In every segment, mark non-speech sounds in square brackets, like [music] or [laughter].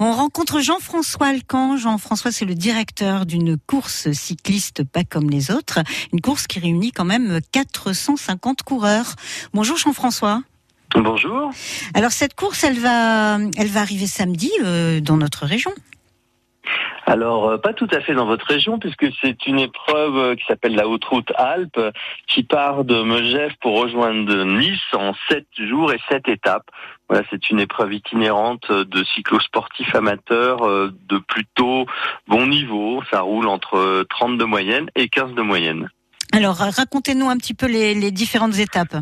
On rencontre Jean-François Alcan. Jean-François, c'est le directeur d'une course cycliste pas comme les autres. Une course qui réunit quand même 450 coureurs. Bonjour Jean-François. Bonjour. Alors cette course, elle va, elle va arriver samedi euh, dans notre région. Alors, euh, pas tout à fait dans votre région, puisque c'est une épreuve euh, qui s'appelle la Haute Route Alpes, qui part de Megève pour rejoindre Nice en sept jours et sept étapes. Voilà, c'est une épreuve itinérante de cyclosportifs amateurs euh, de plutôt bon niveau. Ça roule entre 30 de moyenne et 15 de moyenne. Alors, racontez-nous un petit peu les, les différentes étapes.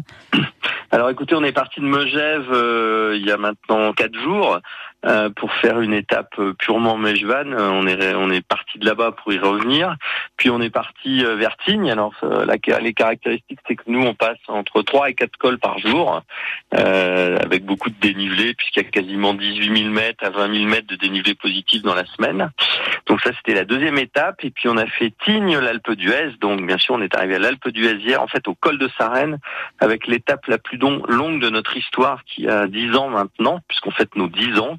Alors écoutez, on est parti de Megève euh, il y a maintenant quatre jours euh, pour faire une étape euh, purement Mejvan. On est on est parti de là-bas pour y revenir. Puis on est parti vers Tignes. Alors la, les caractéristiques, c'est que nous on passe entre 3 et 4 cols par jour, avec beaucoup de dénivelé, puisqu'il y a quasiment 18 000 mètres à 20 000 mètres de dénivelé positif dans la semaine. Donc ça c'était la deuxième étape. Et puis on a fait Tignes, l'Alpe d'Huez. Donc bien sûr on est arrivé à l'Alpe d'Huez hier, en fait au col de Sarenne, avec l'étape la plus longue de notre histoire qui a dix ans maintenant, puisqu'on fête nos dix ans.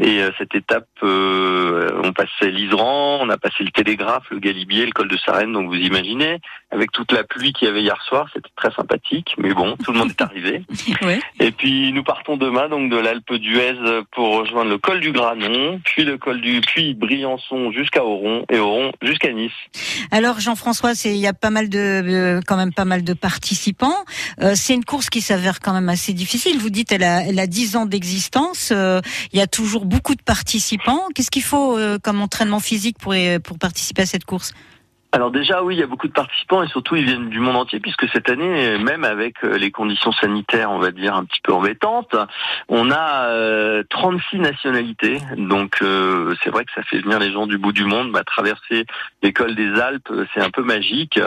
Et euh, cette étape, euh, on passait l'Isran, on a passé le Télégraphe, le Galibier, le col de Sarenne, donc vous imaginez, avec toute la pluie qu'il y avait hier soir, c'était très sympathique, mais bon, tout le monde est arrivé. [laughs] Et puis nous partons demain donc de l'Alpe d'Huez pour rejoindre le col du Granon, puis le col du puis Briançon jusqu'à Oron et Oron jusqu'à Nice. Alors Jean-François, il y a pas mal de quand même pas mal de participants. Euh, c'est une course qui s'avère quand même assez difficile. Vous dites elle a elle a 10 ans d'existence, il y a toujours beaucoup de participants. Qu'est-ce qu'il faut euh, comme entraînement physique pour, pour participer à cette course? Alors déjà oui, il y a beaucoup de participants et surtout ils viennent du monde entier puisque cette année, même avec euh, les conditions sanitaires, on va dire un petit peu embêtantes, on a 36 euh, nationalités. Donc euh, c'est vrai que ça fait venir les gens du bout du monde. Bah, traverser l'école des Alpes, c'est un peu magique.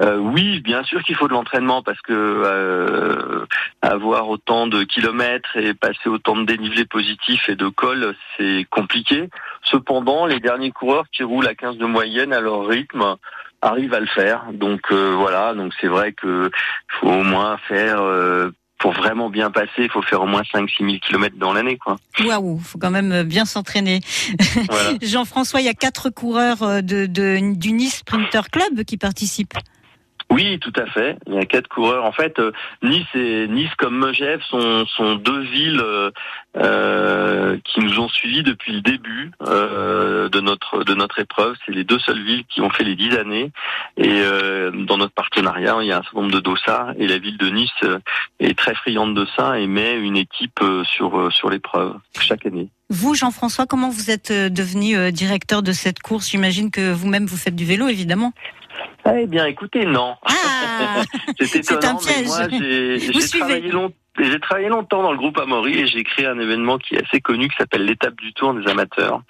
oui, bien sûr qu'il faut de l'entraînement parce que avoir autant de kilomètres et passer autant de dénivelés positifs et de cols, c'est compliqué. Cependant, les derniers coureurs qui roulent à 15 de moyenne à leur rythme arrivent à le faire. Donc euh, voilà, donc c'est vrai que faut au moins faire euh, pour vraiment bien passer, il faut faire au moins 5-6 000 kilomètres dans l'année, quoi. Waouh, faut quand même bien s'entraîner. [laughs] Jean-François, il y a quatre coureurs euh, de, de, du Nice Sprinter Club qui participent. Oui, tout à fait. Il y a quatre coureurs. En fait, euh, Nice et Nice comme Megève sont, deux villes euh, euh, qui nous ont suivis depuis le début de notre de notre épreuve. C'est les deux seules villes qui ont fait les dix années. Et dans notre partenariat, il y a un certain nombre de dossards et la ville de Nice est très friande de ça et met une équipe sur sur l'épreuve chaque année. Vous, Jean-François, comment vous êtes devenu directeur de cette course? J'imagine que vous-même vous faites du vélo, évidemment. Eh bien, écoutez, non. Ah, [laughs] c'est un piège. moi, j'ai travaillé longtemps j'ai travaillé longtemps dans le groupe Amaury et j'ai créé un événement qui est assez connu qui s'appelle l'étape du Tour des amateurs.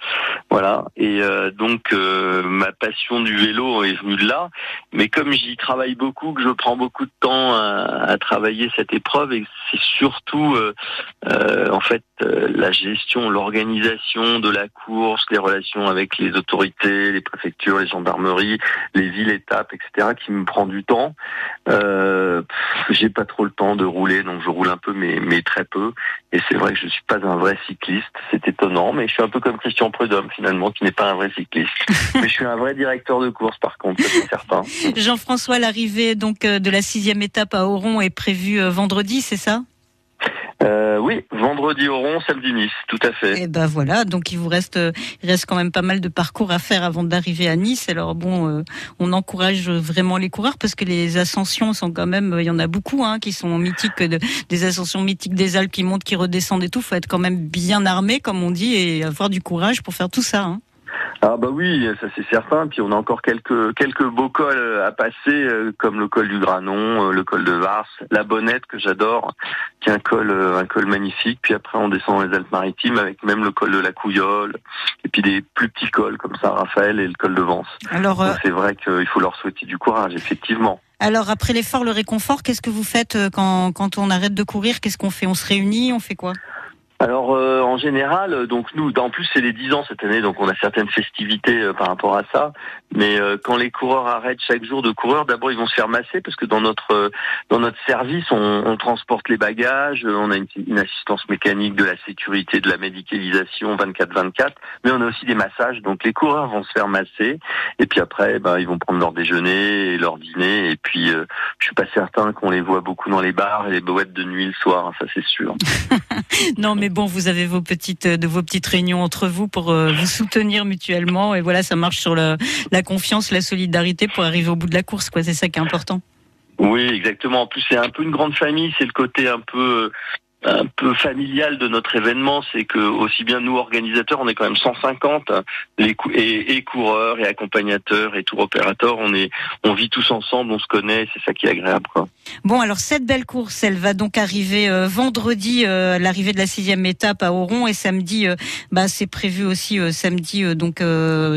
Voilà. Et euh, donc euh, ma passion du vélo est venue de là. Mais comme j'y travaille beaucoup, que je prends beaucoup de temps à, travailler cette épreuve, et c'est surtout euh, en fait la gestion, l'organisation de la course, les relations avec les autorités, les préfectures, les gendarmeries, les villes étapes, etc., qui me prend du temps. j'ai pas trop le temps de rouler, donc je roule un peu, mais, mais très peu. Et c'est vrai que je suis pas un vrai cycliste. C'est étonnant, mais je suis un peu comme Christian Prudhomme finalement, qui n'est pas un vrai cycliste. [laughs] mais je suis un vrai directeur de course, par contre, c'est certain. Jean-François, l'arrivée donc euh, de la sixième étape à Oron est prévue euh, vendredi, c'est ça? Euh, oui, vendredi Oron, samedi Nice, tout à fait. Et eh ben voilà, donc il vous reste, il reste quand même pas mal de parcours à faire avant d'arriver à Nice. Alors bon, euh, on encourage vraiment les coureurs parce que les ascensions sont quand même, il y en a beaucoup hein, qui sont mythiques, de, des ascensions mythiques des Alpes qui montent, qui redescendent et tout. Faut être quand même bien armé, comme on dit, et avoir du courage pour faire tout ça. Hein. Ah bah oui, ça c'est certain. Puis on a encore quelques quelques beaux cols à passer, euh, comme le col du Granon, euh, le col de Vars, la Bonnette que j'adore, qui est un col euh, un col magnifique. Puis après on descend dans les Alpes-Maritimes avec même le col de la Couillole, et puis des plus petits cols comme ça, Raphaël et le col de Vence. Alors c'est vrai qu'il faut leur souhaiter du courage, effectivement. Alors après l'effort, le réconfort, qu'est-ce que vous faites quand quand on arrête de courir? Qu'est-ce qu'on fait? On se réunit On fait quoi? Alors, euh, en général, donc nous, en plus c'est les 10 ans cette année, donc on a certaines festivités par rapport à ça. Mais quand les coureurs arrêtent chaque jour de coureur, d'abord ils vont se faire masser parce que dans notre dans notre service, on, transporte les bagages, on a une, assistance mécanique de la sécurité, de la médicalisation 24/24, mais on a aussi des massages. Donc les coureurs vont se faire masser et puis après, ben, ils vont prendre leur déjeuner et leur dîner. Et puis, euh, je suis pas certain qu'on les voit beaucoup dans les bars et les boîtes de nuit le soir. Hein, ça, c'est sûr. [laughs] non, mais bon, vous avez vos petites, de vos petites réunions entre vous pour euh, vous soutenir mutuellement. Et voilà, ça marche sur la, la confiance, la solidarité pour arriver au bout de la course. Quoi, c'est ça qui est important. Oui, exactement. En plus, c'est un peu une grande famille. C'est le côté un peu un peu familial de notre événement, c'est que aussi bien nous organisateurs, on est quand même 150, les et, coureurs et accompagnateurs et tour opérateurs, on est, on vit tous ensemble, on se connaît, c'est ça qui est agréable. Bon, alors cette belle course, elle va donc arriver euh, vendredi, euh, l'arrivée de la sixième étape à Oron, et samedi, euh, bah c'est prévu aussi samedi donc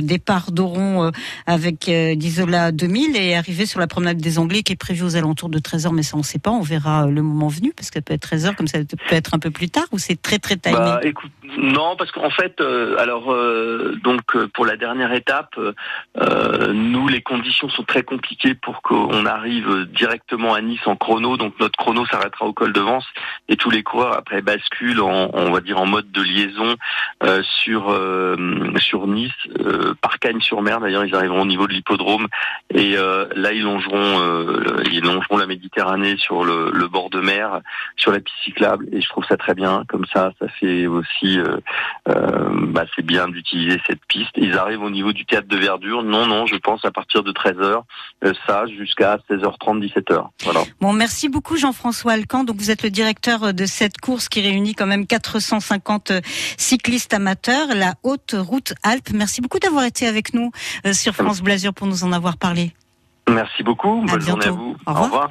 départ d'Oron avec d'Isola 2000 et arriver sur la promenade des Anglais qui est prévue aux alentours de 13h, mais ça on sait pas, on verra le moment venu parce qu'elle peut être 13h comme ça être un peu plus tard ou c'est très très timé? Bah, Non, parce qu'en fait, euh, alors euh, donc euh, pour la dernière étape, nous les conditions sont très compliquées pour qu'on arrive directement à Nice en chrono. Donc notre chrono s'arrêtera au col de Vence et tous les coureurs après basculent en, on va dire en mode de liaison sur sur Nice, par Cagnes-sur-Mer. D'ailleurs, ils arriveront au niveau de l'hippodrome et là ils longeront ils longeront la Méditerranée sur le, le bord de mer, sur la piste cyclable et je trouve ça très bien. Comme ça, ça fait aussi, euh, euh, bah, c'est bien d'utiliser cette piste. Ils arrivent au niveau du théâtre de verdure. Non, non, je pense à partir de 13h, euh, ça jusqu'à 16h30, 17h. Voilà. Bon, merci beaucoup Jean-François Alcan. Donc vous êtes le directeur de cette course qui réunit quand même 450 cyclistes amateurs, la Haute Route Alpes. Merci beaucoup d'avoir été avec nous sur France Blasure pour nous en avoir parlé. Merci beaucoup. Bonne journée à vous. Au revoir.